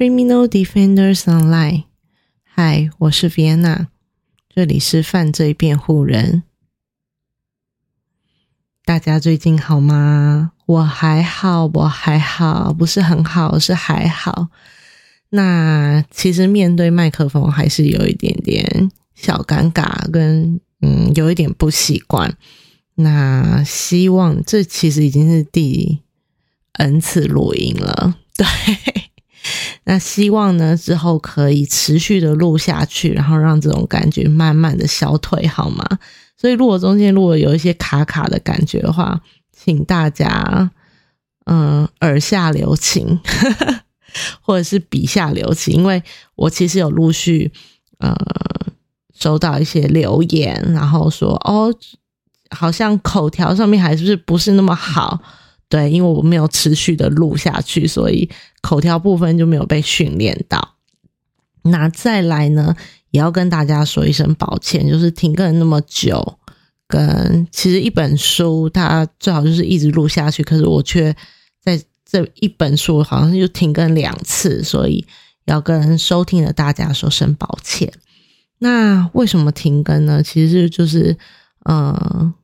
Criminal Defenders Online。嗨，我是 Vienna，这里是犯罪辩护人。大家最近好吗？我还好，我还好，不是很好，是还好。那其实面对麦克风还是有一点点小尴尬，跟嗯有一点不习惯。那希望这其实已经是第 N 次录音了，对。那希望呢之后可以持续的录下去，然后让这种感觉慢慢的消退，好吗？所以如果中间如果有一些卡卡的感觉的话，请大家嗯耳下留情，或者是笔下留情，因为我其实有陆续呃收到一些留言，然后说哦，好像口条上面还是不是那么好。对，因为我没有持续的录下去，所以口条部分就没有被训练到。那再来呢，也要跟大家说一声抱歉，就是停更那么久，跟其实一本书它最好就是一直录下去，可是我却在这一本书好像就停更两次，所以要跟收听的大家说声抱歉。那为什么停更呢？其实就是呃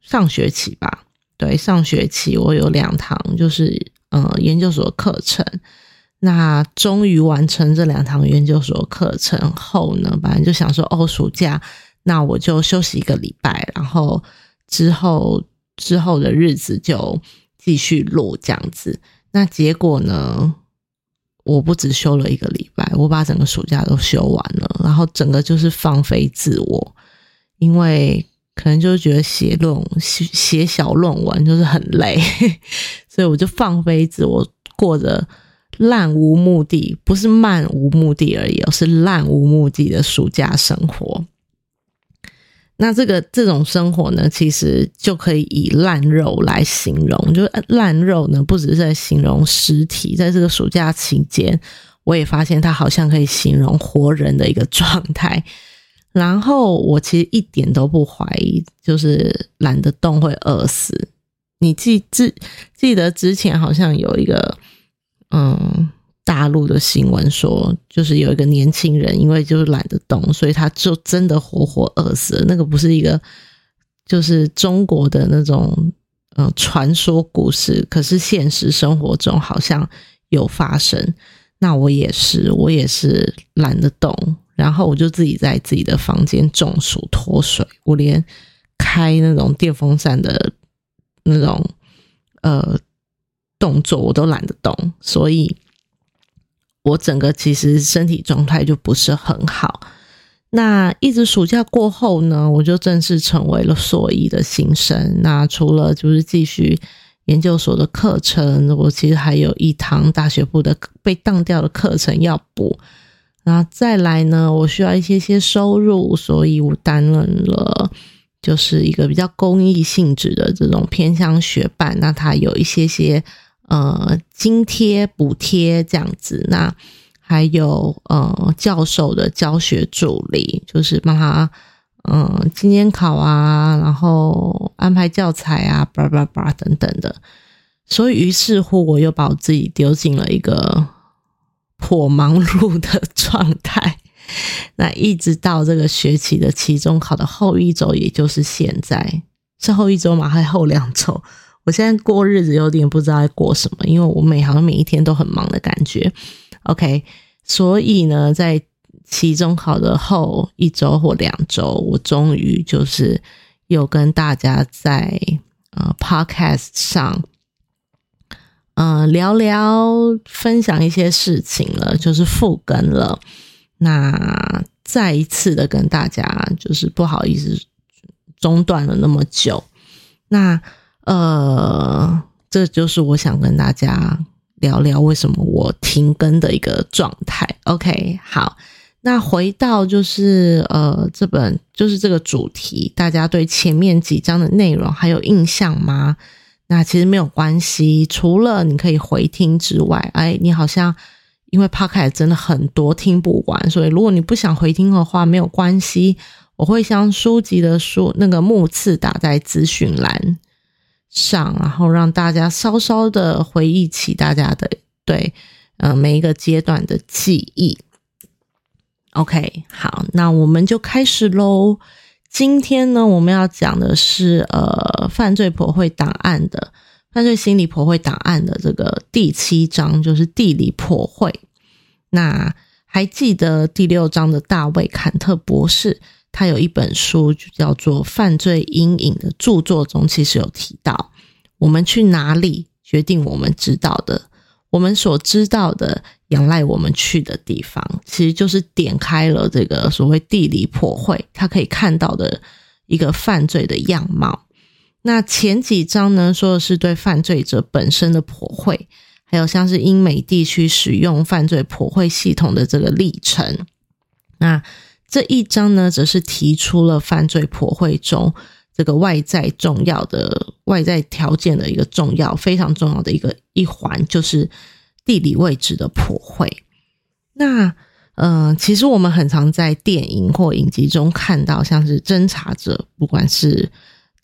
上学期吧。对，上学期我有两堂，就是呃研究所课程。那终于完成这两堂研究所课程后呢，本来就想说，哦，暑假那我就休息一个礼拜，然后之后之后的日子就继续录这样子。那结果呢，我不止休了一个礼拜，我把整个暑假都休完了，然后整个就是放飞自我，因为。可能就是觉得写论写写小论文就是很累，所以我就放飞自我，过着烂无目的，不是漫无目的而已，而是烂无目的的暑假生活。那这个这种生活呢，其实就可以以烂肉来形容。就烂肉呢，不只是在形容尸体，在这个暑假期间，我也发现它好像可以形容活人的一个状态。然后我其实一点都不怀疑，就是懒得动会饿死。你记记记得之前好像有一个嗯大陆的新闻说，就是有一个年轻人因为就是懒得动，所以他就真的活活饿死。那个不是一个就是中国的那种嗯传说故事，可是现实生活中好像有发生。那我也是，我也是懒得动。然后我就自己在自己的房间中暑脱水，我连开那种电风扇的那种呃动作我都懒得动，所以我整个其实身体状态就不是很好。那一直暑假过后呢，我就正式成为了硕一的新生。那除了就是继续研究所的课程，我其实还有一堂大学部的被当掉的课程要补。然后再来呢，我需要一些些收入，所以我担任了就是一个比较公益性质的这种偏向学办，那它有一些些呃津贴补贴这样子，那还有呃教授的教学助理，就是帮他嗯今天考啊，然后安排教材啊，叭叭叭等等的，所以于是乎我又把我自己丢进了一个。颇忙碌的状态，那一直到这个学期的期中考的后一周，也就是现在，是后一周嘛，还后两周？我现在过日子有点不知道在过什么，因为我每好像每一天都很忙的感觉。OK，所以呢，在期中考的后一周或两周，我终于就是有跟大家在呃 Podcast 上。嗯，聊聊分享一些事情了，就是复更了。那再一次的跟大家，就是不好意思中断了那么久。那呃，这就是我想跟大家聊聊为什么我停更的一个状态。OK，好，那回到就是呃，这本就是这个主题，大家对前面几章的内容还有印象吗？那其实没有关系，除了你可以回听之外，哎，你好像因为 podcast 真的很多听不完，所以如果你不想回听的话，没有关系，我会将书籍的书那个目次打在资讯栏上，然后让大家稍稍的回忆起大家的对呃每一个阶段的记忆。OK，好，那我们就开始喽。今天呢，我们要讲的是呃犯罪婆会档案的犯罪心理婆会档案的这个第七章，就是地理婆会。那还记得第六章的大卫坎特博士，他有一本书就叫做《犯罪阴影》的著作中，其实有提到，我们去哪里决定我们知道的，我们所知道的仰赖我们去的地方，其实就是点开了这个所谓地理破会，他可以看到的一个犯罪的样貌。那前几章呢，说的是对犯罪者本身的破会。还有像是英美地区使用犯罪普惠系统的这个历程，那这一章呢，则是提出了犯罪普惠中这个外在重要的外在条件的一个重要非常重要的一个一环，就是地理位置的普惠。那嗯，其实我们很常在电影或影集中看到，像是侦查者，不管是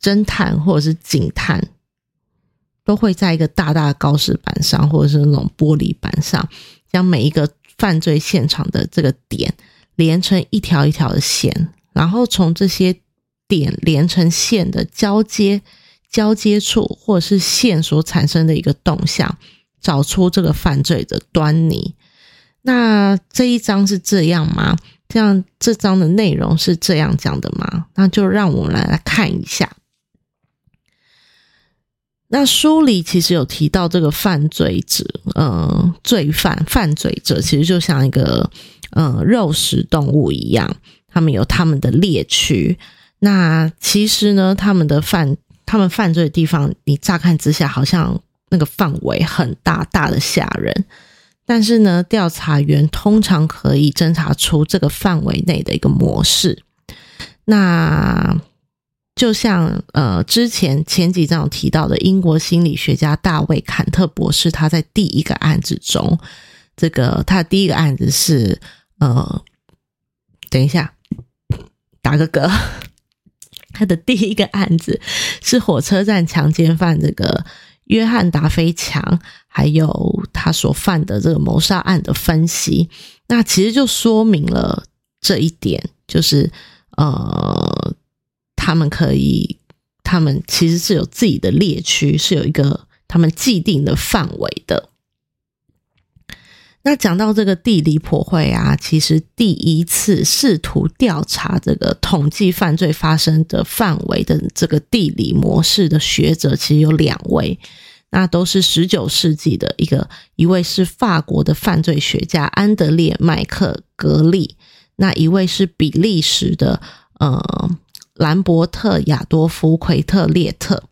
侦探或者是警探。都会在一个大大的告示板上，或者是那种玻璃板上，将每一个犯罪现场的这个点连成一条一条的线，然后从这些点连成线的交接交接处，或者是线所产生的一个动向，找出这个犯罪的端倪。那这一章是这样吗？这样这章的内容是这样讲的吗？那就让我们来看一下。那书里其实有提到，这个犯罪者，嗯，罪犯、犯罪者其实就像一个，嗯，肉食动物一样，他们有他们的猎区。那其实呢，他们的犯、他们犯罪的地方，你乍看之下好像那个范围很大，大的吓人。但是呢，调查员通常可以侦查出这个范围内的一个模式。那就像呃，之前前几章提到的英国心理学家大卫坎特博士，他在第一个案子中，这个他的第一个案子是呃，等一下，打个嗝，他的第一个案子是火车站强奸犯这个约翰达菲强，还有他所犯的这个谋杀案的分析，那其实就说明了这一点，就是呃。他们可以，他们其实是有自己的猎区，是有一个他们既定的范围的。那讲到这个地理破坏啊，其实第一次试图调查这个统计犯罪发生的范围的这个地理模式的学者，其实有两位，那都是十九世纪的一个，一位是法国的犯罪学家安德烈麦克格利，那一位是比利时的，呃。兰伯特·亚多夫·奎特列特，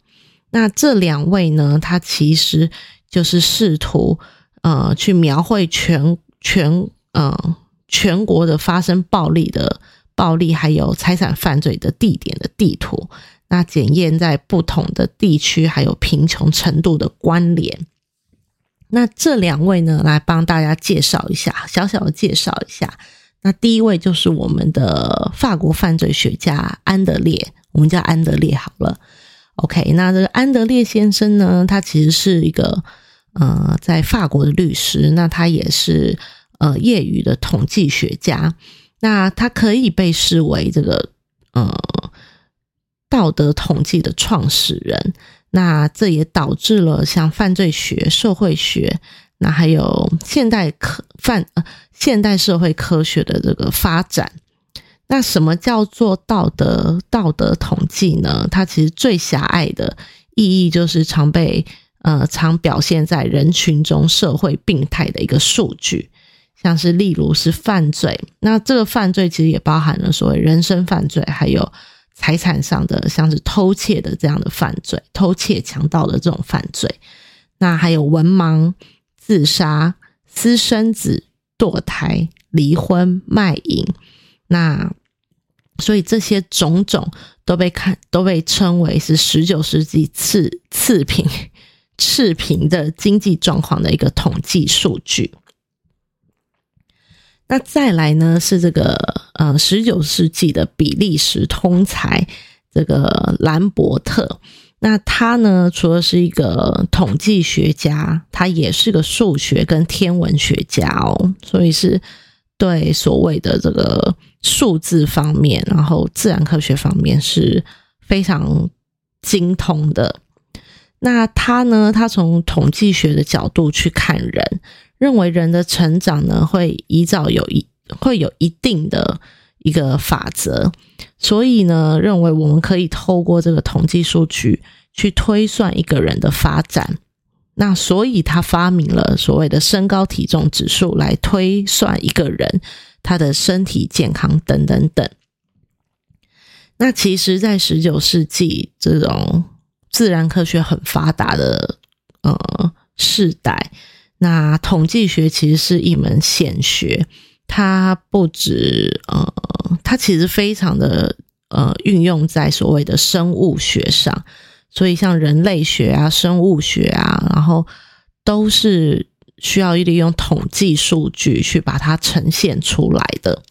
那这两位呢？他其实就是试图呃去描绘全全呃全国的发生暴力的暴力还有财产犯罪的地点的地图，那检验在不同的地区还有贫穷程度的关联。那这两位呢，来帮大家介绍一下，小小的介绍一下。那第一位就是我们的法国犯罪学家安德烈，我们叫安德烈好了。OK，那这个安德烈先生呢，他其实是一个呃，在法国的律师，那他也是呃业余的统计学家，那他可以被视为这个呃道德统计的创始人。那这也导致了像犯罪学、社会学。那还有现代科犯呃现代社会科学的这个发展，那什么叫做道德道德统计呢？它其实最狭隘的意义就是常被呃常表现在人群中社会病态的一个数据，像是例如是犯罪，那这个犯罪其实也包含了所谓人身犯罪，还有财产上的像是偷窃的这样的犯罪，偷窃强盗的这种犯罪，那还有文盲。自杀、私生子、堕胎、离婚、卖淫，那所以这些种种都被看都被称为是十九世纪次次品次贫的经济状况的一个统计数据。那再来呢是这个呃十九世纪的比利时通才这个兰伯特。那他呢，除了是一个统计学家，他也是个数学跟天文学家哦，所以是对所谓的这个数字方面，然后自然科学方面是非常精通的。那他呢，他从统计学的角度去看人，认为人的成长呢会依照有一会有一定的一个法则。所以呢，认为我们可以透过这个统计数据去推算一个人的发展。那所以他发明了所谓的身高体重指数来推算一个人他的身体健康等等等。那其实，在十九世纪这种自然科学很发达的呃世代，那统计学其实是一门显学。它不止呃，它其实非常的呃运用在所谓的生物学上，所以像人类学啊、生物学啊，然后都是需要利用统计数据去把它呈现出来的。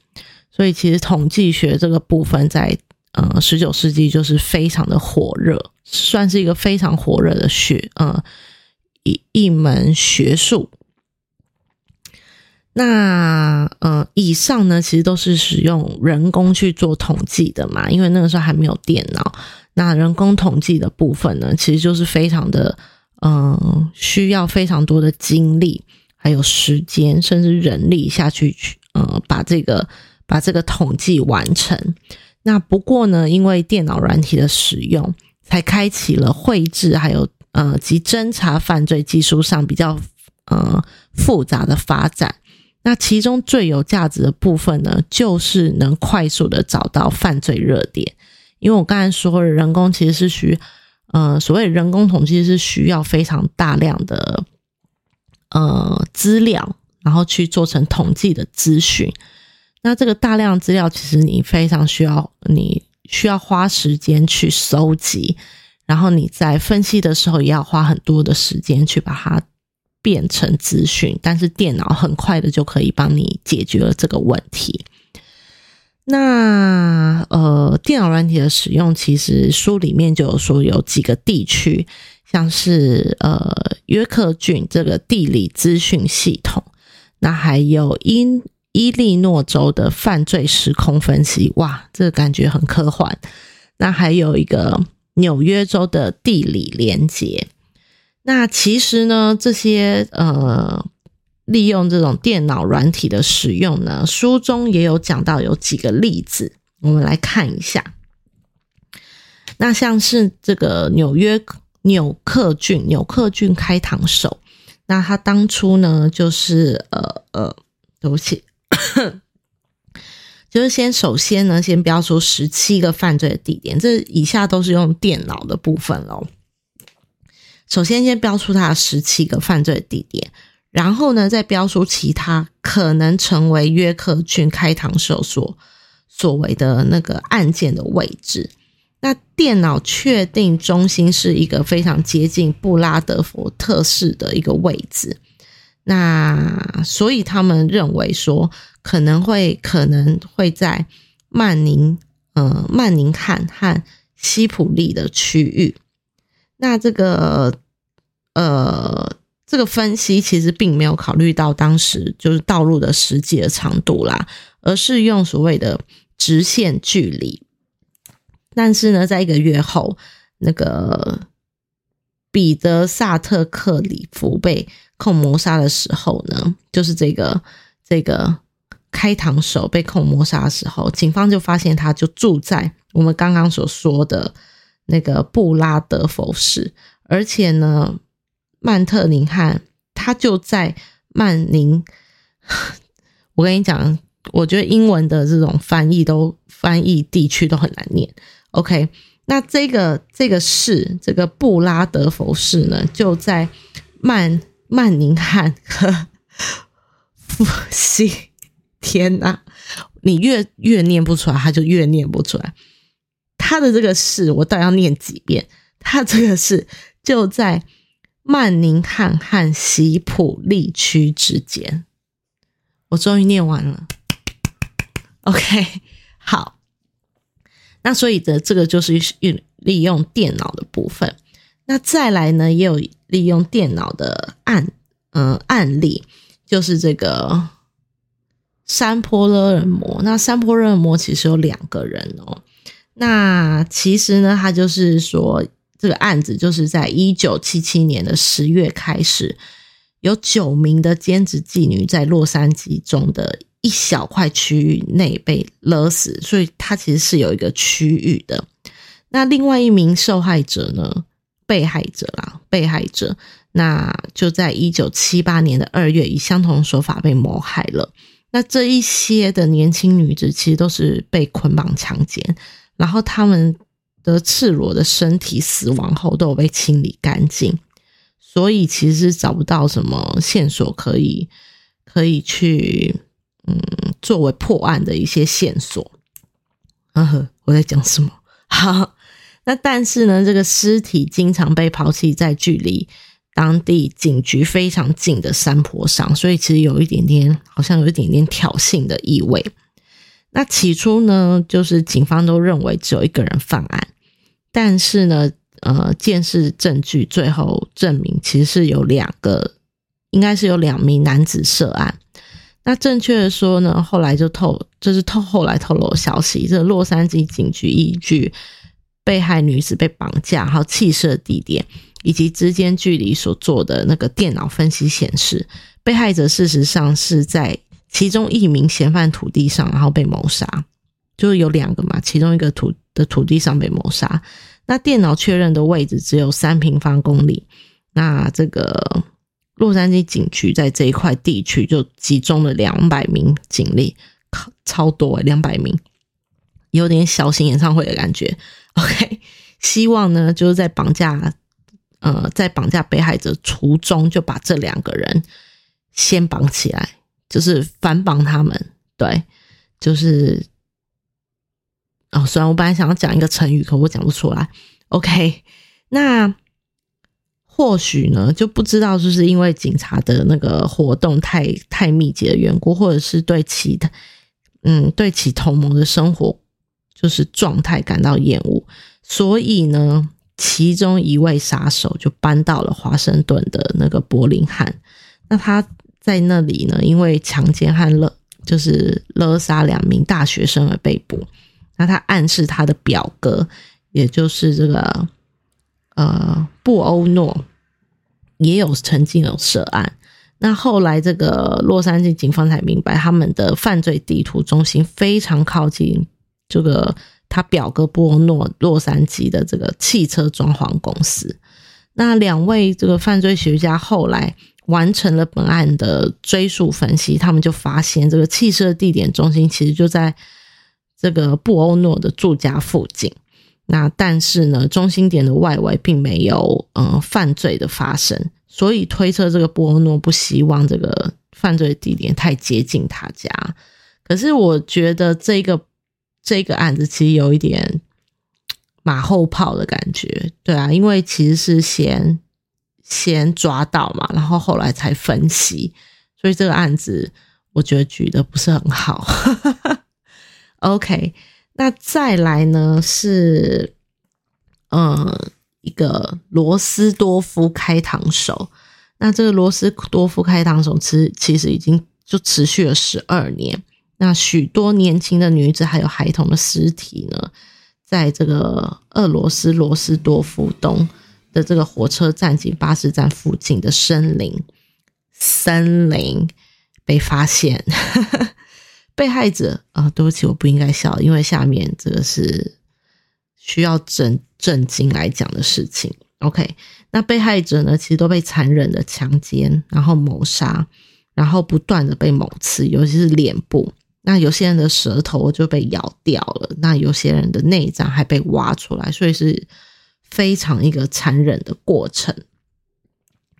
所以其实统计学这个部分在呃十九世纪就是非常的火热，算是一个非常火热的学呃一一门学术。那呃，以上呢，其实都是使用人工去做统计的嘛，因为那个时候还没有电脑。那人工统计的部分呢，其实就是非常的嗯，需要非常多的精力，还有时间，甚至人力下去去呃，把这个把这个统计完成。那不过呢，因为电脑软体的使用，才开启了绘制还有呃及侦查犯罪技术上比较呃复杂的发展。那其中最有价值的部分呢，就是能快速的找到犯罪热点。因为我刚才说，人工其实是需，呃，所谓人工统计是需要非常大量的呃资料，然后去做成统计的资讯。那这个大量资料，其实你非常需要，你需要花时间去收集，然后你在分析的时候，也要花很多的时间去把它。变成资讯，但是电脑很快的就可以帮你解决了这个问题。那呃，电脑软体的使用，其实书里面就有说有几个地区，像是呃约克郡这个地理资讯系统，那还有英伊利诺州的犯罪时空分析，哇，这个感觉很科幻。那还有一个纽约州的地理连接。那其实呢，这些呃，利用这种电脑软体的使用呢，书中也有讲到有几个例子，我们来看一下。那像是这个纽约纽克郡纽克郡开膛手，那他当初呢，就是呃呃，对不起，就是先首先呢，先标出十七个犯罪的地点，这以下都是用电脑的部分喽。首先，先标出他的十七个犯罪地点，然后呢，再标出其他可能成为约克郡开膛手所所谓的那个案件的位置。那电脑确定中心是一个非常接近布拉德福特市的一个位置，那所以他们认为说可能会可能会在曼宁呃曼宁汉和西普利的区域。那这个。呃，这个分析其实并没有考虑到当时就是道路的实际的长度啦，而是用所谓的直线距离。但是呢，在一个月后，那个彼得萨特克里夫被控谋杀的时候呢，就是这个这个开膛手被控谋杀的时候，警方就发现他就住在我们刚刚所说的那个布拉德福市，而且呢。曼特宁汉，他就在曼宁。我跟你讲，我觉得英文的这种翻译都翻译地区都很难念。OK，那这个这个市，这个布拉德福市呢，就在曼曼宁汉和复西。天哪，你越越念不出来，他就越念不出来。他的这个是，我倒要念几遍？他这个是就在。曼宁汉和西普利区之间，我终于念完了。OK，好，那所以的这个就是利利用电脑的部分。那再来呢，也有利用电脑的案，嗯，案例就是这个山坡勒人魔。那山坡勒人魔其实有两个人哦。那其实呢，他就是说，这个案子就是在一九七七年的十月开始，有九名的兼职妓女在洛杉矶中的一小块区域内被勒死，所以它其实是有一个区域的。那另外一名受害者呢？被害者啦，被害者，那就在一九七八年的二月，以相同手法被谋害了。那这一些的年轻女子，其实都是被捆绑强奸，然后他们的赤裸的身体死亡后都有被清理干净，所以其实找不到什么线索可以可以去嗯作为破案的一些线索。啊呵，我在讲什么？哈。那但是呢，这个尸体经常被抛弃在距离当地警局非常近的山坡上，所以其实有一点点，好像有一点点挑衅的意味。那起初呢，就是警方都认为只有一个人犯案，但是呢，呃，监视证据最后证明其实是有两个，应该是有两名男子涉案。那正确的说呢，后来就透，就是透后来透露消息，这洛杉矶警局依据。被害女子被绑架，还有弃尸地点以及之间距离所做的那个电脑分析显示，被害者事实上是在其中一名嫌犯土地上，然后被谋杀，就是有两个嘛，其中一个土的土地上被谋杀。那电脑确认的位置只有三平方公里，那这个洛杉矶警局在这一块地区就集中了两百名警力，超多两百名，有点小型演唱会的感觉。OK，希望呢，就是在绑架，呃，在绑架被害者途中，就把这两个人先绑起来，就是反绑他们。对，就是哦，虽然我本来想要讲一个成语，可我讲不出来。OK，那或许呢，就不知道，就是因为警察的那个活动太太密集的缘故，或者是对其他，嗯，对其同盟的生活。就是状态感到厌恶，所以呢，其中一位杀手就搬到了华盛顿的那个柏林汉。那他在那里呢，因为强奸和勒就是勒杀两名大学生而被捕。那他暗示他的表哥，也就是这个呃布欧诺，也有曾经有涉案。那后来这个洛杉矶警方才明白，他们的犯罪地图中心非常靠近。这个他表哥波诺洛杉矶的这个汽车装潢公司，那两位这个犯罪学家后来完成了本案的追溯分析，他们就发现这个汽车地点中心其实就在这个布欧诺的住家附近。那但是呢，中心点的外围并没有嗯犯罪的发生，所以推测这个布欧诺不希望这个犯罪地点太接近他家。可是我觉得这个。这个案子其实有一点马后炮的感觉，对啊，因为其实是先先抓到嘛，然后后来才分析，所以这个案子我觉得举的不是很好。OK，那再来呢是嗯一个罗斯多夫开膛手，那这个罗斯多夫开膛手其实其实已经就持续了十二年。那许多年轻的女子还有孩童的尸体呢，在这个俄罗斯罗斯多夫东的这个火车站及巴士站附近的森林森林被发现。被害者啊，对不起，我不应该笑，因为下面这个是需要震震惊来讲的事情。OK，那被害者呢，其实都被残忍的强奸，然后谋杀，然后不断的被猛刺，尤其是脸部。那有些人的舌头就被咬掉了，那有些人的内脏还被挖出来，所以是非常一个残忍的过程。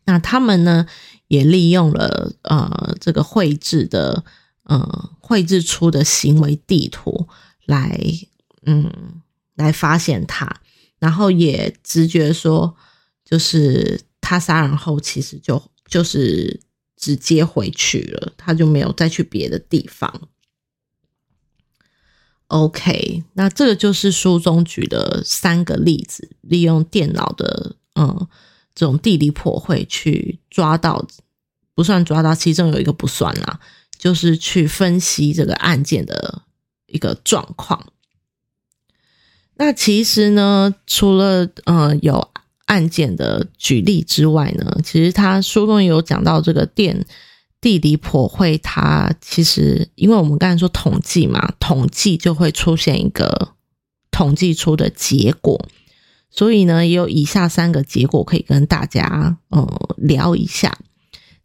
那他们呢，也利用了呃这个绘制的呃绘制出的行为地图来嗯来发现他，然后也直觉说，就是他杀人后其实就就是直接回去了，他就没有再去别的地方。OK，那这个就是书中举的三个例子，利用电脑的嗯这种地理破会去抓到，不算抓到，其中有一个不算啦，就是去分析这个案件的一个状况。那其实呢，除了呃有案件的举例之外呢，其实他书中有讲到这个电地理破会，它其实因为我们刚才说统计嘛，统计就会出现一个统计出的结果，所以呢，也有以下三个结果可以跟大家呃聊一下。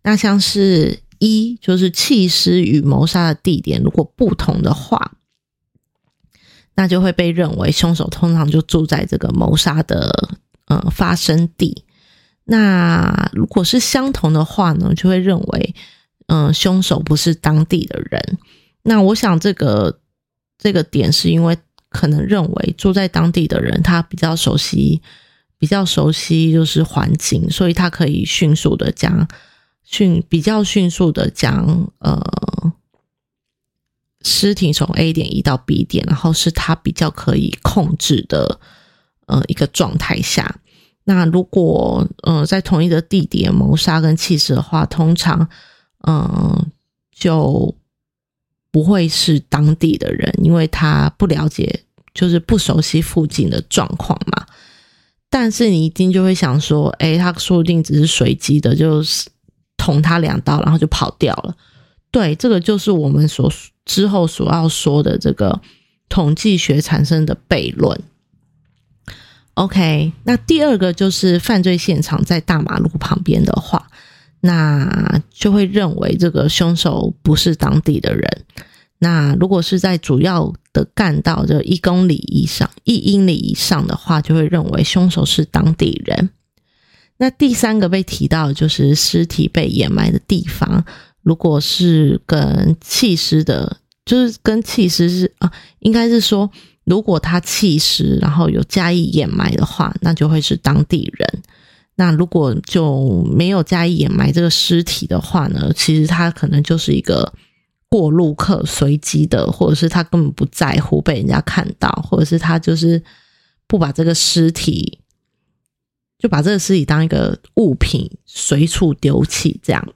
那像是一就是弃尸与谋杀的地点如果不同的话。那就会被认为凶手通常就住在这个谋杀的呃发生地。那如果是相同的话呢，就会认为嗯凶手不是当地的人。那我想这个这个点是因为可能认为住在当地的人他比较熟悉比较熟悉就是环境，所以他可以迅速的将迅比较迅速的将呃。尸体从 A 点移到 B 点，然后是他比较可以控制的呃一个状态下。那如果呃在同一个地点谋杀跟弃尸的话，通常嗯就不会是当地的人，因为他不了解，就是不熟悉附近的状况嘛。但是你一定就会想说，哎，他说不定只是随机的，就是捅他两刀，然后就跑掉了。对，这个就是我们所。之后所要说的这个统计学产生的悖论。OK，那第二个就是犯罪现场在大马路旁边的话，那就会认为这个凶手不是当地的人。那如果是在主要的干道就一公里以上、一英里以上的话，就会认为凶手是当地人。那第三个被提到就是尸体被掩埋的地方。如果是跟弃尸的，就是跟弃尸是啊，应该是说，如果他弃尸，然后有加以掩埋的话，那就会是当地人。那如果就没有加以掩埋这个尸体的话呢，其实他可能就是一个过路客，随机的，或者是他根本不在乎被人家看到，或者是他就是不把这个尸体，就把这个尸体当一个物品随处丢弃这样。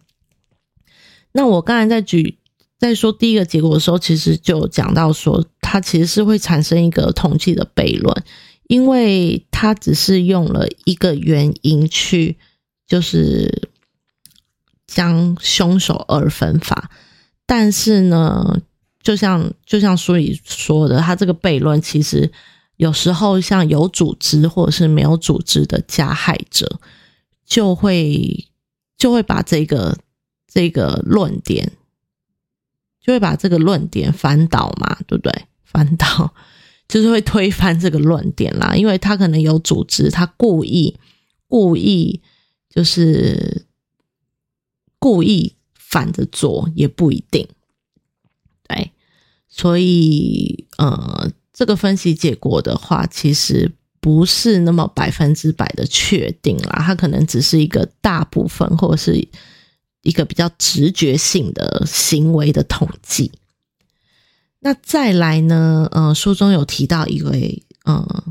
那我刚才在举在说第一个结果的时候，其实就讲到说，它其实是会产生一个统计的悖论，因为他只是用了一个原因去，就是将凶手二分法，但是呢，就像就像书里说的，他这个悖论其实有时候像有组织或者是没有组织的加害者，就会就会把这个。这个论点就会把这个论点翻倒嘛，对不对？翻倒就是会推翻这个论点啦，因为他可能有组织，他故意故意就是故意反着做也不一定，对，所以呃，这个分析结果的话，其实不是那么百分之百的确定啦，它可能只是一个大部分或者是。一个比较直觉性的行为的统计。那再来呢？呃，书中有提到一位呃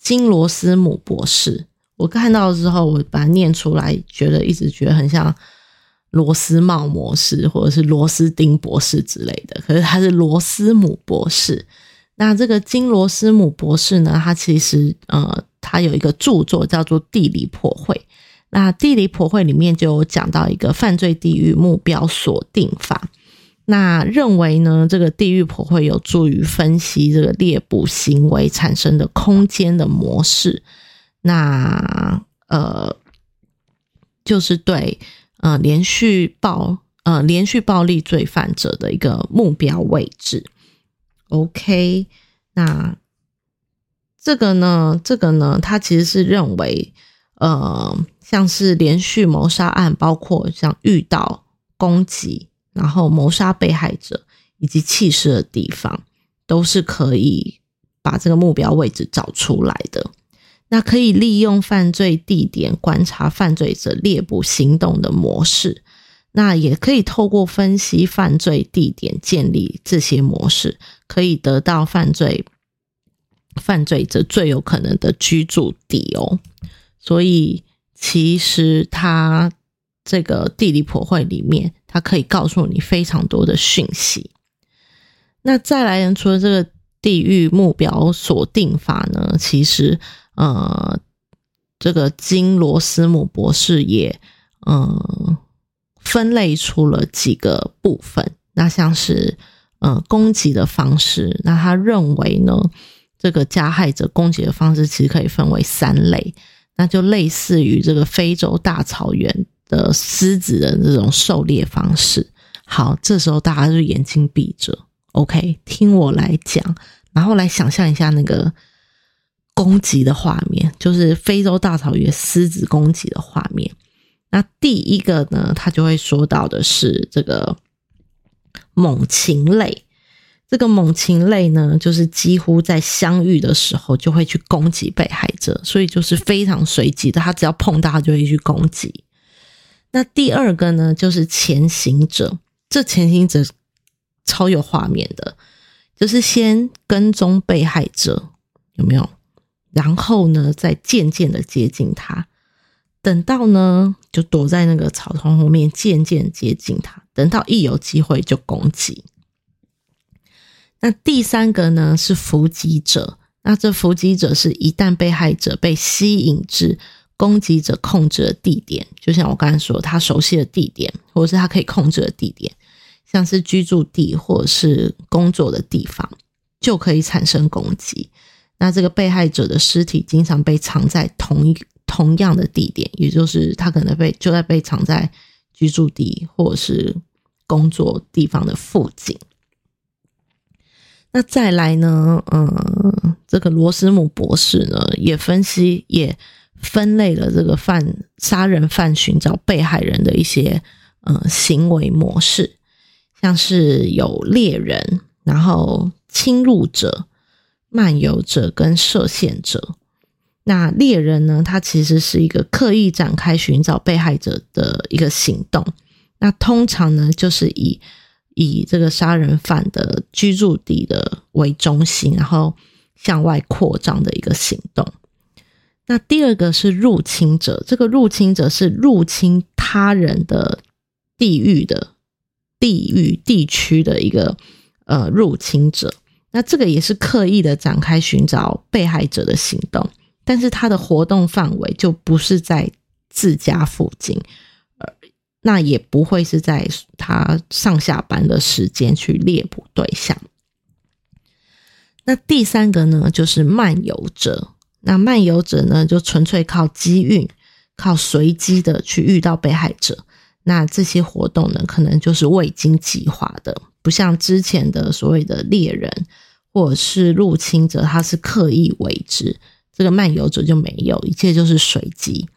金罗斯姆博士，我看到之后，我把它念出来，觉得一直觉得很像罗斯茂博士或者是罗斯丁博士之类的。可是他是罗斯姆博士。那这个金罗斯姆博士呢？他其实呃，他有一个著作叫做《地理破会》。那地理破会里面就有讲到一个犯罪地域目标锁定法，那认为呢，这个地域婆会有助于分析这个猎捕行为产生的空间的模式。那呃，就是对呃连续暴呃连续暴力罪犯者的一个目标位置。OK，那这个呢，这个呢，他其实是认为呃。像是连续谋杀案，包括像遇到攻击，然后谋杀被害者以及弃尸的地方，都是可以把这个目标位置找出来的。那可以利用犯罪地点观察犯罪者猎捕行动的模式，那也可以透过分析犯罪地点建立这些模式，可以得到犯罪犯罪者最有可能的居住地哦。所以。其实他这个地理破会里面，它可以告诉你非常多的讯息。那再来呢，除了这个地域目标锁定法呢，其实呃，这个金罗斯姆博士也嗯分类出了几个部分。那像是呃攻击的方式，那他认为呢，这个加害者攻击的方式其实可以分为三类，那就类似于这个非洲大草原呃狮子的这种狩猎方式。好，这时候大家就眼睛闭着，OK，听我来讲，然后来想象一下那个攻击的画面，就是非洲大草原狮子攻击的画面。那第一个呢，他就会说到的是这个。猛禽类，这个猛禽类呢，就是几乎在相遇的时候就会去攻击被害者，所以就是非常随机的，他只要碰到他就会去攻击。那第二个呢，就是前行者，这前行者超有画面的，就是先跟踪被害者，有没有？然后呢，再渐渐的接近他。等到呢，就躲在那个草丛后面，渐渐接近他。等到一有机会就攻击。那第三个呢是伏击者。那这伏击者是一旦被害者被吸引至攻击者控制的地点，就像我刚才说，他熟悉的地点，或者是他可以控制的地点，像是居住地或者是工作的地方，就可以产生攻击。那这个被害者的尸体经常被藏在同一。同样的地点，也就是他可能被就在被藏在居住地或者是工作地方的附近。那再来呢？嗯，这个罗斯姆博士呢也分析也分类了这个犯杀人犯寻找被害人的一些呃行为模式，像是有猎人，然后侵入者、漫游者跟射线者。那猎人呢？他其实是一个刻意展开寻找被害者的一个行动。那通常呢，就是以以这个杀人犯的居住地的为中心，然后向外扩张的一个行动。那第二个是入侵者，这个入侵者是入侵他人的地域的地域地区的一个呃入侵者。那这个也是刻意的展开寻找被害者的行动。但是他的活动范围就不是在自家附近，呃，那也不会是在他上下班的时间去猎捕对象。那第三个呢，就是漫游者。那漫游者呢，就纯粹靠机运、靠随机的去遇到被害者。那这些活动呢，可能就是未经计划的，不像之前的所谓的猎人或者是入侵者，他是刻意为之。这个漫游者就没有，一切就是随机。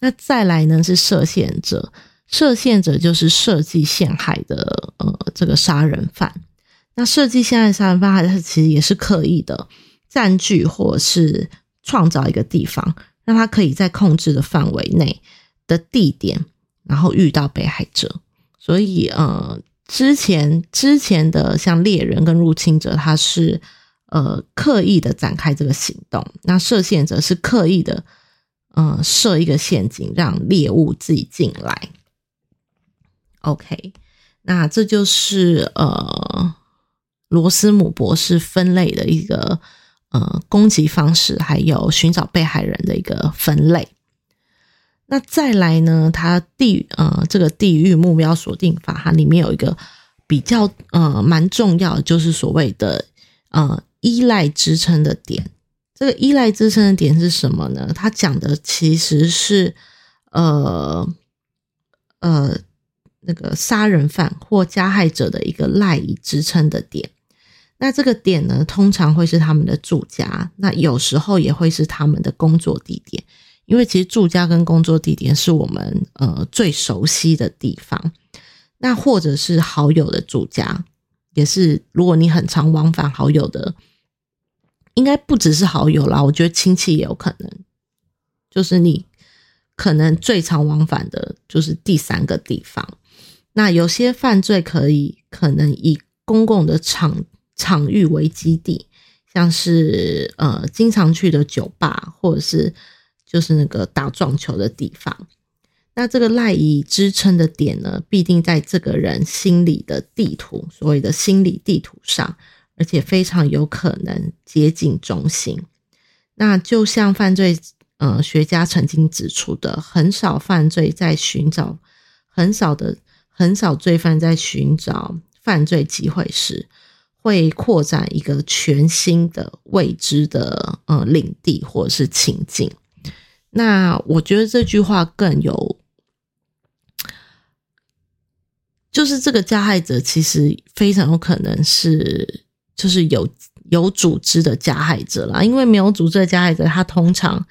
那再来呢是设限者，设限者就是设计陷害的呃这个杀人犯。那设计陷害杀人犯，他其实也是刻意的占据或是创造一个地方，让他可以在控制的范围内的地点，然后遇到被害者。所以呃，之前之前的像猎人跟入侵者，他是。呃，刻意的展开这个行动，那设限者是刻意的，呃，设一个陷阱让猎物自己进来。OK，那这就是呃罗斯姆博士分类的一个呃攻击方式，还有寻找被害人的一个分类。那再来呢，它地呃这个地域目标锁定法，它里面有一个比较呃蛮重要的，就是所谓的呃。依赖支撑的点，这个依赖支撑的点是什么呢？它讲的其实是，呃呃，那个杀人犯或加害者的一个赖以支撑的点。那这个点呢，通常会是他们的住家，那有时候也会是他们的工作地点，因为其实住家跟工作地点是我们呃最熟悉的地方。那或者是好友的住家，也是如果你很常往返好友的。应该不只是好友啦，我觉得亲戚也有可能。就是你可能最常往返的，就是第三个地方。那有些犯罪可以可能以公共的场场域为基地，像是呃经常去的酒吧，或者是就是那个打撞球的地方。那这个赖以支撑的点呢，必定在这个人心理的地图，所谓的心理地图上，而且非常有可能接近中心。那就像犯罪呃学家曾经指出的，很少犯罪在寻找很少的很少罪犯在寻找犯罪机会时，会扩展一个全新的未知的呃领地或者是情境。那我觉得这句话更有。就是这个加害者其实非常有可能是，就是有有组织的加害者啦。因为没有组织的加害者，他通常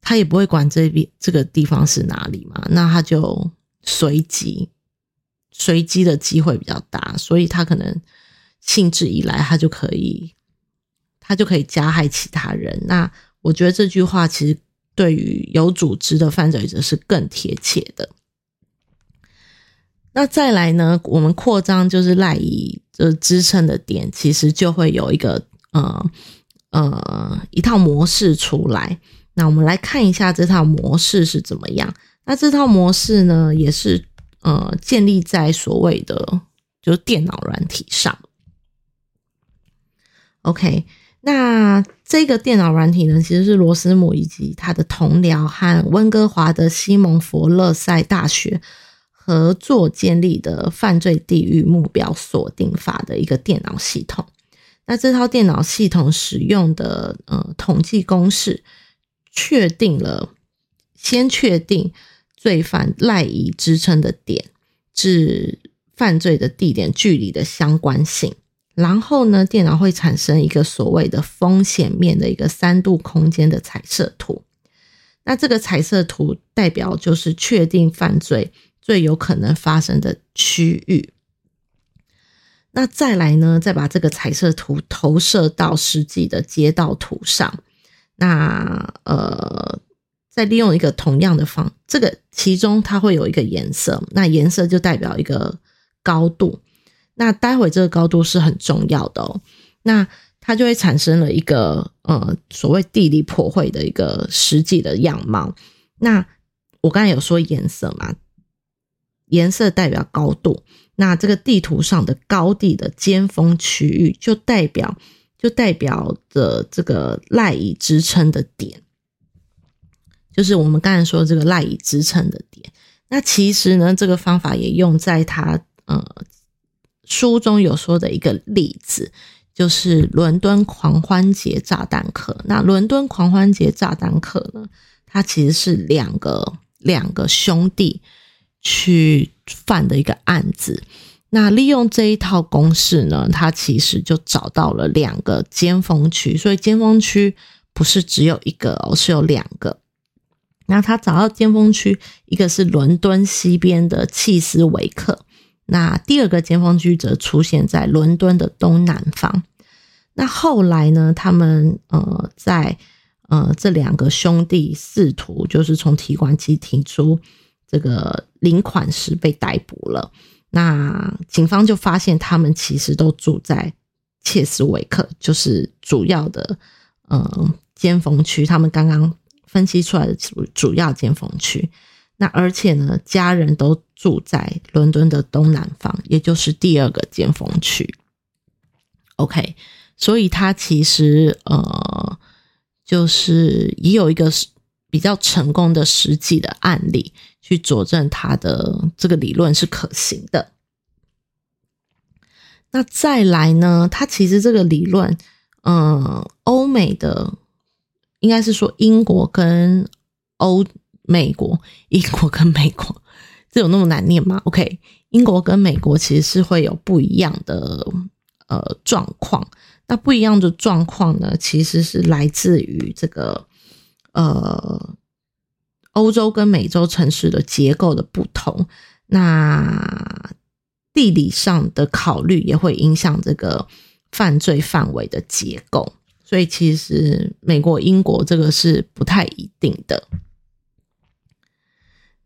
他也不会管这边这个地方是哪里嘛，那他就随机随机的机会比较大，所以他可能兴致一来，他就可以他就可以加害其他人。那我觉得这句话其实对于有组织的犯罪者是更贴切的。那再来呢？我们扩张就是赖以呃支撑的点，其实就会有一个呃呃一套模式出来。那我们来看一下这套模式是怎么样。那这套模式呢，也是呃建立在所谓的就是电脑软体上。OK，那这个电脑软体呢，其实是罗斯姆以及他的同僚和温哥华的西蒙佛勒塞大学。合作建立的犯罪地域目标锁定法的一个电脑系统。那这套电脑系统使用的呃统计公式，确定了先确定罪犯赖以支撑的点至犯罪的地点距离的相关性，然后呢，电脑会产生一个所谓的风险面的一个三度空间的彩色图。那这个彩色图代表就是确定犯罪。最有可能发生的区域，那再来呢？再把这个彩色图投射到实际的街道图上，那呃，再利用一个同样的方，这个其中它会有一个颜色，那颜色就代表一个高度，那待会这个高度是很重要的哦，那它就会产生了一个呃所谓地理破坏的一个实际的样貌。那我刚才有说颜色嘛？颜色代表高度，那这个地图上的高地的尖峰区域就代表就代表着这个赖以支撑的点，就是我们刚才说这个赖以支撑的点。那其实呢，这个方法也用在它呃书中有说的一个例子，就是伦敦狂欢节炸弹客。那伦敦狂欢节炸弹客呢，它其实是两个两个兄弟。去犯的一个案子，那利用这一套公式呢，他其实就找到了两个尖峰区，所以尖峰区不是只有一个，哦是有两个。那他找到尖峰区，一个是伦敦西边的契斯维克，那第二个尖峰区则出现在伦敦的东南方。那后来呢，他们呃在呃这两个兄弟试图就是从提款机提出。这个领款时被逮捕了，那警方就发现他们其实都住在切斯维克，就是主要的嗯尖峰区。他们刚刚分析出来的主主要尖峰区，那而且呢，家人都住在伦敦的东南方，也就是第二个尖峰区。OK，所以他其实呃，就是也有一个比较成功的实际的案例。去佐证他的这个理论是可行的。那再来呢？他其实这个理论，嗯，欧美的应该是说英国跟欧美国，英国跟美国，这有那么难念吗？OK，英国跟美国其实是会有不一样的呃状况。那不一样的状况呢，其实是来自于这个呃。欧洲跟美洲城市的结构的不同，那地理上的考虑也会影响这个犯罪范围的结构，所以其实美国、英国这个是不太一定的。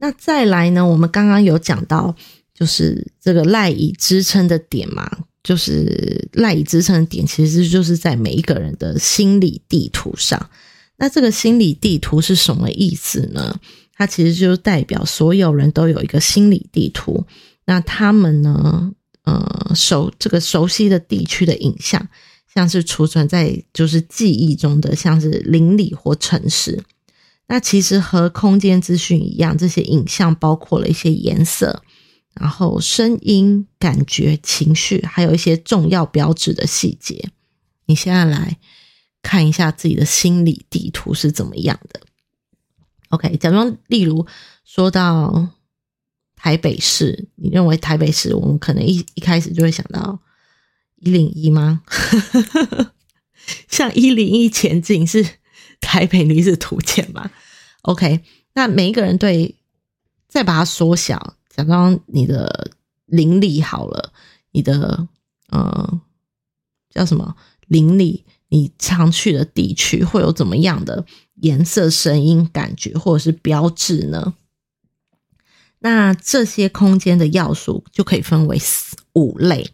那再来呢？我们刚刚有讲到，就是这个赖以支撑的点嘛，就是赖以支撑的点，其实就是在每一个人的心理地图上。那这个心理地图是什么意思呢？它其实就代表所有人都有一个心理地图。那他们呢，呃，熟这个熟悉的地区的影像，像是储存在就是记忆中的，像是邻里或城市。那其实和空间资讯一样，这些影像包括了一些颜色，然后声音、感觉、情绪，还有一些重要标志的细节。你现在来看一下自己的心理地图是怎么样的。OK，假装例如说到台北市，你认为台北市我们可能一一开始就会想到一零一吗？像一零一前进是台北女子图鉴吗？OK，那每一个人对，再把它缩小，假装你的邻里好了，你的呃叫什么邻里，你常去的地区会有怎么样的颜色、声音、感觉或者是标志呢？那这些空间的要素就可以分为五类。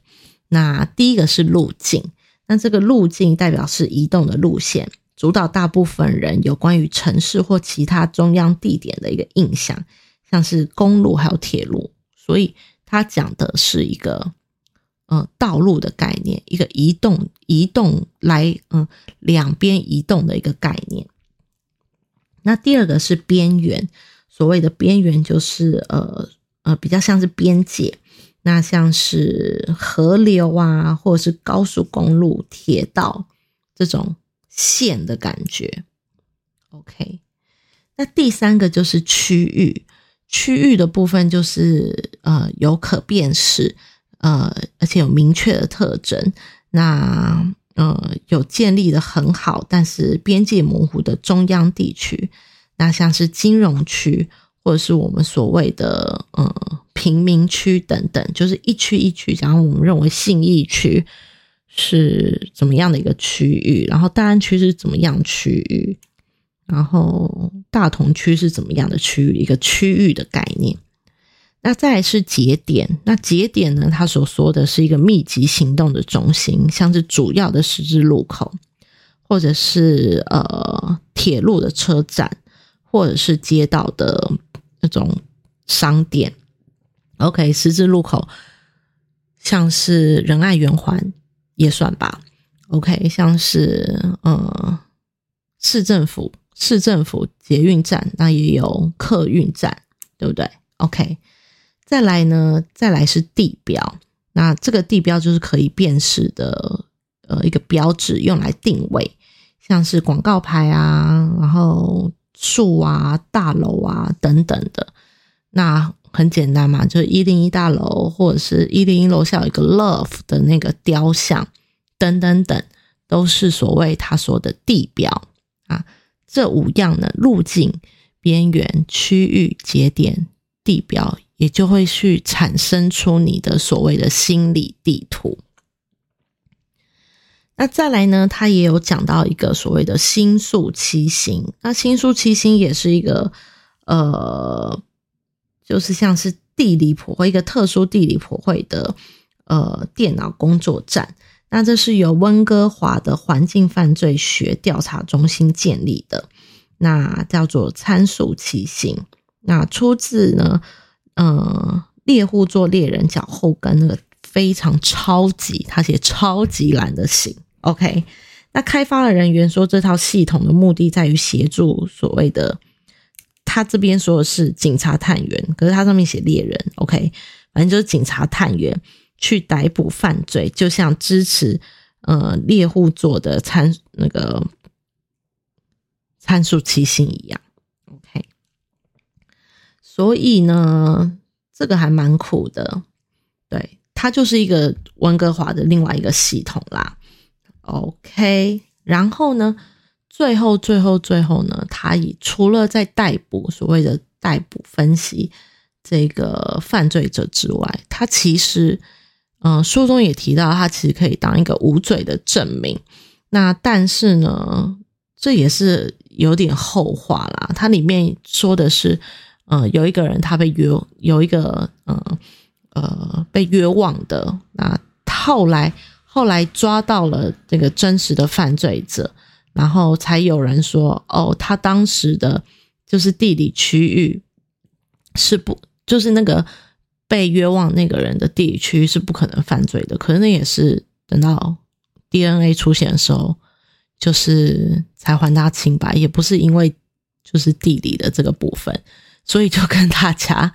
那第一个是路径，那这个路径代表是移动的路线。主导大部分人有关于城市或其他中央地点的一个印象，像是公路还有铁路，所以它讲的是一个呃道路的概念，一个移动移动来嗯两边移动的一个概念。那第二个是边缘，所谓的边缘就是呃呃比较像是边界，那像是河流啊，或者是高速公路、铁道这种。线的感觉，OK。那第三个就是区域，区域的部分就是呃有可辨识，呃而且有明确的特征。那呃有建立的很好，但是边界模糊的中央地区，那像是金融区或者是我们所谓的呃贫民区等等，就是一区一区，然后我们认为信义区。是怎么样的一个区域？然后大安区是怎么样区域？然后大同区是怎么样的区域？一个区域的概念。那再是节点。那节点呢？它所说的是一个密集行动的中心，像是主要的十字路口，或者是呃铁路的车站，或者是街道的那种商店。OK，十字路口像是仁爱圆环。也算吧，OK，像是呃市政府、市政府捷运站，那也有客运站，对不对？OK，再来呢，再来是地标，那这个地标就是可以辨识的呃一个标志，用来定位，像是广告牌啊，然后树啊、大楼啊等等的，那。很简单嘛，就是一零一大楼或者是一零一楼下有一个 Love 的那个雕像，等等等，都是所谓他说的地标啊。这五样呢，路径、边缘、区域、节点、地标，也就会去产生出你的所谓的心理地图。那再来呢，他也有讲到一个所谓的星宿七星，那星宿七星也是一个呃。就是像是地理普惠一个特殊地理普惠的呃电脑工作站，那这是由温哥华的环境犯罪学调查中心建立的，那叫做参数骑行，那出自呢呃猎户座猎人脚后跟那个非常超级，他写超级蓝的型，OK，那开发的人员说这套系统的目的在于协助所谓的。他这边说的是警察探员，可是他上面写猎人，OK，反正就是警察探员去逮捕犯罪，就像支持呃猎户座的参那个参数七星一样，OK。所以呢，这个还蛮苦的，对，它就是一个温哥华的另外一个系统啦，OK。然后呢？最后，最后，最后呢？他以除了在逮捕所谓的逮捕分析这个犯罪者之外，他其实，嗯，书中也提到，他其实可以当一个无罪的证明。那但是呢，这也是有点后话啦。它里面说的是，嗯，有一个人他被约，有一个，嗯，呃，被冤枉的。那后来，后来抓到了这个真实的犯罪者。然后才有人说，哦，他当时的就是地理区域是不，就是那个被冤枉那个人的地理区域是不可能犯罪的。可是那也是等到 DNA 出现的时候，就是才还他清白，也不是因为就是地理的这个部分，所以就跟大家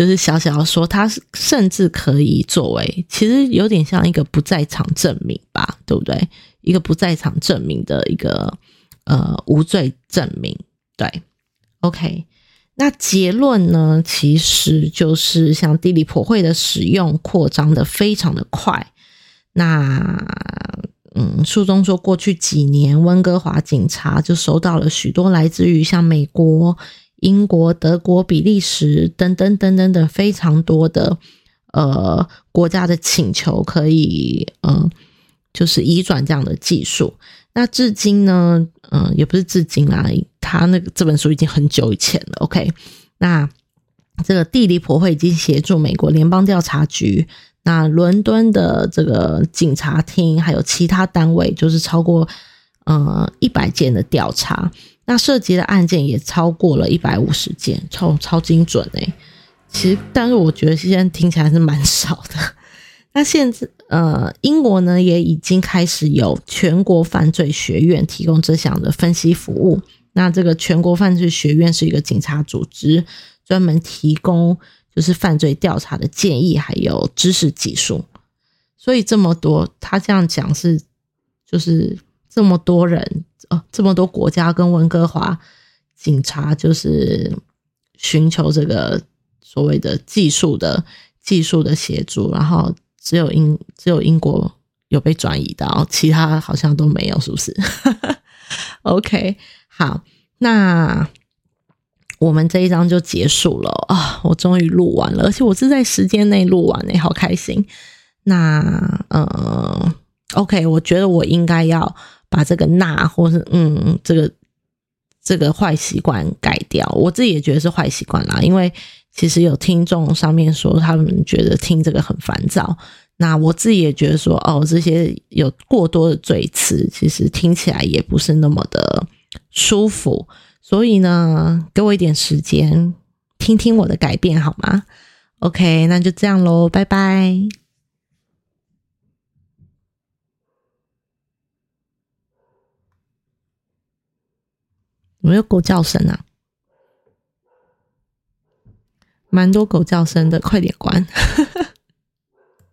就是小小说，他甚至可以作为，其实有点像一个不在场证明吧，对不对？一个不在场证明的一个呃无罪证明，对，OK。那结论呢，其实就是像地理破会的使用扩张的非常的快。那嗯，书中说过去几年温哥华警察就收到了许多来自于像美国、英国、德国、比利时等等等等等非常多的呃国家的请求，可以嗯。就是移转这样的技术，那至今呢，嗯，也不是至今啦，他那个这本书已经很久以前了。OK，那这个地理婆会已经协助美国联邦调查局、那伦敦的这个警察厅，还有其他单位，就是超过呃一百件的调查，那涉及的案件也超过了一百五十件，超超精准诶。其实，但是我觉得现在听起来是蛮少的。那现在，呃，英国呢也已经开始有全国犯罪学院提供这项的分析服务。那这个全国犯罪学院是一个警察组织，专门提供就是犯罪调查的建议，还有知识技术。所以这么多，他这样讲是，就是这么多人，呃，这么多国家跟温哥华警察就是寻求这个所谓的技术的技术的协助，然后。只有英只有英国有被转移到，其他好像都没有，是不是？OK，好，那我们这一章就结束了啊！我终于录完了，而且我是在时间内录完诶，好开心。那呃，OK，我觉得我应该要把这个“那”或是“嗯”这个这个坏习惯改掉。我自己也觉得是坏习惯啦，因为。其实有听众上面说，他们觉得听这个很烦躁。那我自己也觉得说，哦，这些有过多的赘词，其实听起来也不是那么的舒服。所以呢，给我一点时间，听听我的改变好吗？OK，那就这样喽，拜拜。有没有狗叫声啊？蛮多狗叫声的，快点关！